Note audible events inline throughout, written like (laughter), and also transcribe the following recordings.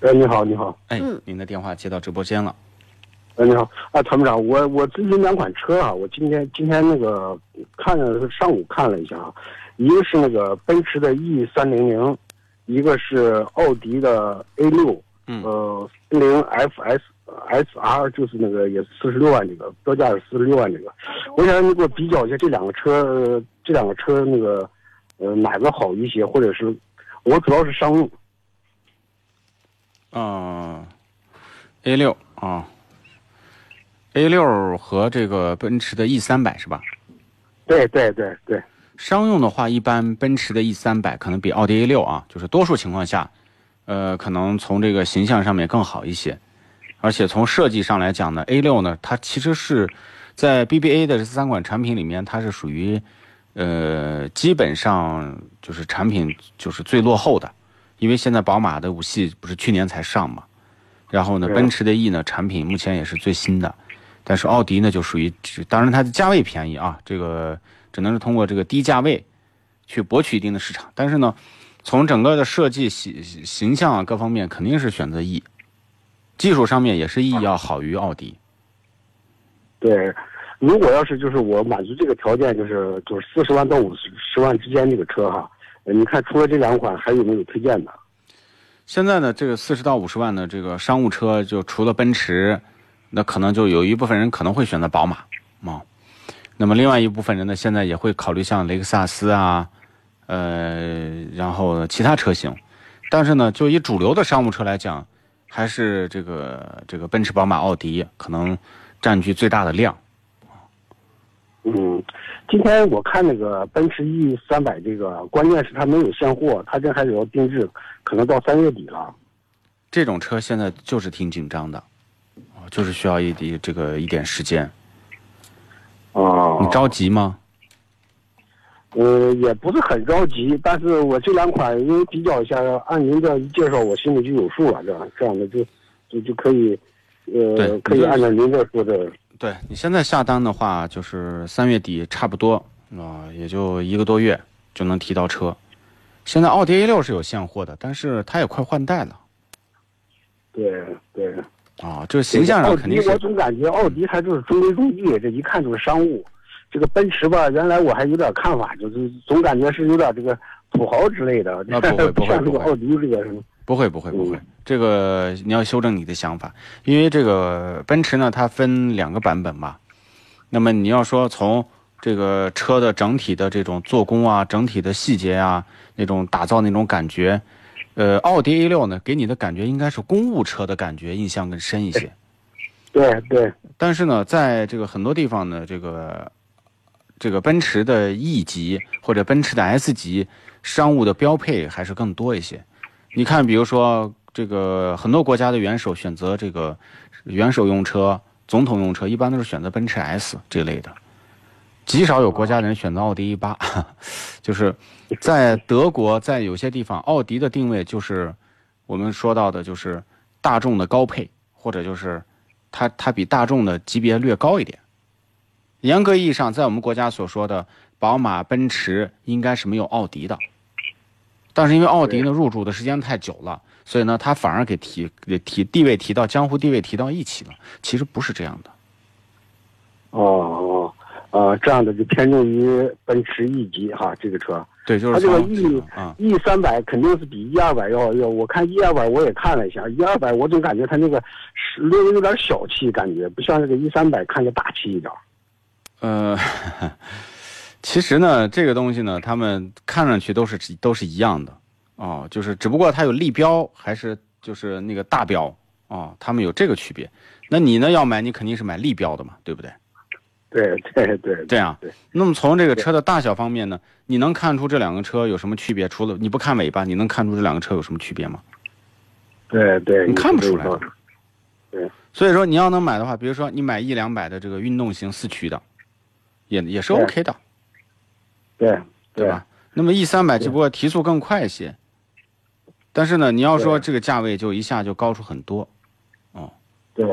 哎，你好，你好，哎嗯，您的电话接到直播间了，哎，你好，啊，参谋长，我我咨询两款车啊，我今天今天那个看了上午看了一下啊，一个是那个奔驰的 E 三零零，一个是奥迪的 A 六，嗯。呃，零 FS SR 就是那个也是四十六万这个标价是四十六万这个，我想让你给我比较一下这两个车，呃这两个车那个呃哪个好一些，或者是我主要是商用。嗯，A 六啊，A 六和这个奔驰的 E 三百是吧？对对对对，商用的话，一般奔驰的 E 三百可能比奥迪 A 六啊，就是多数情况下，呃，可能从这个形象上面更好一些，而且从设计上来讲呢，A 六呢，它其实是在 BBA 的这三款产品里面，它是属于呃基本上就是产品就是最落后的，因为现在宝马的五系不是去年才上嘛，然后呢，奔驰的 E 呢产品目前也是最新的，但是奥迪呢就属于，当然它的价位便宜啊，这个只能是通过这个低价位去博取一定的市场，但是呢，从整个的设计形形象啊各方面肯定是选择 E，技术上面也是 E 要好于奥迪。对，如果要是就是我满足这个条件，就是就是四十万到五十万之间这个车哈，呃你看除了这两款还有没有推荐的？现在呢，这个四十到五十万的这个商务车，就除了奔驰，那可能就有一部分人可能会选择宝马啊。那么另外一部分人呢，现在也会考虑像雷克萨斯啊，呃，然后其他车型。但是呢，就以主流的商务车来讲，还是这个这个奔驰、宝马、奥迪可能占据最大的量。嗯，今天我看那个奔驰 E 三百这个，关键是它没有现货，它这还得要定制，可能到三月底了。这种车现在就是挺紧张的，啊就是需要一滴这个一点时间。啊，你着急吗？呃，也不是很着急，但是我这两款因为比较一下，按您这一介绍，我心里就有数了，这样这样的就就就可以，呃，可以按照您这说的，对你现在下单的话，就是三月底差不多啊、也就一个多月就能提到车。现在奥迪 A 六是有现货的，但是它也快换代了对对。啊、这个形象上肯定我总感觉奥迪它就是中规中矩，这一看就是商务。这个奔驰吧，原来我还有点看法，就是总感觉是有点这个土豪之类的，那不会 (laughs) 不会像这不会个奥迪这个什么，不会不会不会嗯，这个你要修正你的想法，因为这个奔驰呢，它分两个版本嘛。那么你要说从这个车的整体的这种做工啊、整体的细节啊、那种打造那种感觉，呃，奥迪 A 六呢，给你的感觉应该是公务车的感觉，印象更深一些。对对但是呢，在这个很多地方呢，这个这个奔驰的 E 级或者奔驰的 S 级商务的标配还是更多一些。你看，比如说这个很多国家的元首选择这个元首用车、总统用车，一般都是选择奔驰 S 这类的，极少有国家人选择奥迪 A 八。(laughs) 就是在德国，在有些地方，奥迪的定位就是我们说到的，就是大众的高配，或者就是它它比大众的级别略高一点。严格意义上，在我们国家所说的宝马、奔驰应该是没有奥迪的，但是因为奥迪呢入驻的时间太久了，所以呢它反而给提给提地位提到江湖地位提到一起了。其实不是这样的。哦哦，呃，这样的就偏重于奔驰 E 级哈，这个车。对，就是它这个 E 啊，E 三百肯定是比 E 二百要要，我看 E 二百我也看了一下，E 二百我总感觉它那个是略微有点小气，感觉不像这个 E 三百看着大气一点。呃，(laughs) 其实呢，这个东西呢，他们看上去都是都是一样的哦，就是只不过它有立标还是就是那个大标哦，他们有这个区别。那你呢要买，你肯定是买立标的嘛，对不对？对对对，这样对。那么从这个车的大小方面呢，你能看出这两个车有什么区别？除了你不看尾巴，你能看出这两个车有什么区别吗？对对，你看不出来对所以说你要能买的话，比如说你买一两百的这个运动型四驱的，也也是 OK 的，对对吧？那么 E 三百对只不过提速更快一些，但是呢，你要说这个价位就一下就高出很多。对，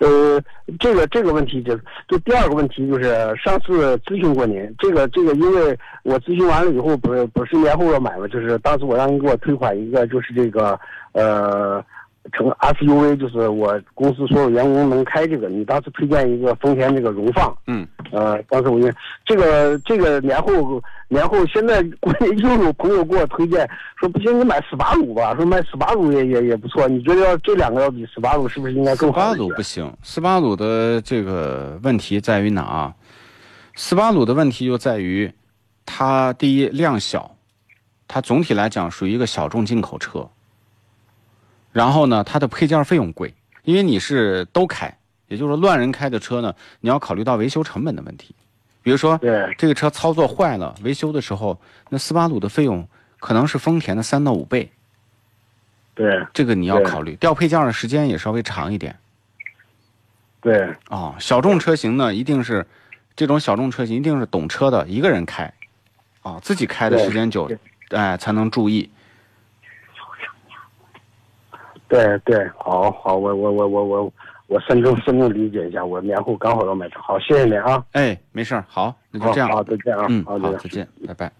呃，这个这个问题就就第二个问题就是上次咨询过您，这个这个，因为我咨询完了以后，不是不是年后要买嘛，就是当时我让您给我退款一个，就是这个呃。成 SUV 就是我公司所有员工能开这个，你当时推荐一个丰田这个荣放，嗯，呃，当时我就这个这个年后年后，现在国内又有朋友给我推荐说不行，你买斯巴鲁吧，说买斯巴鲁也也也不错。你觉得要这两个要比斯巴鲁是不是应该更好斯巴？鲁不行，斯巴鲁的这个问题在于哪啊？斯巴鲁的问题就在于，它第一量小，它总体来讲属于一个小众进口车。然后呢，它的配件费用贵，因为你是都开，也就是说乱人开的车呢，你要考虑到维修成本的问题。比如说对这个车操作坏了，维修的时候，那斯巴鲁的费用可能是丰田的三到五倍，对这个你要考虑。调配件的时间也稍微长一点。对哦，小众车型呢，一定是这种小众车型一定是懂车的一个人开，啊、自己开的时间久对，哎，才能注意。对对，好好，我我我我我我慎重慎重理解一下，我年后刚好要买车，好，谢谢您啊，哎，没事儿，好，那就这样。好，好再见啊，嗯，好，再见，拜拜。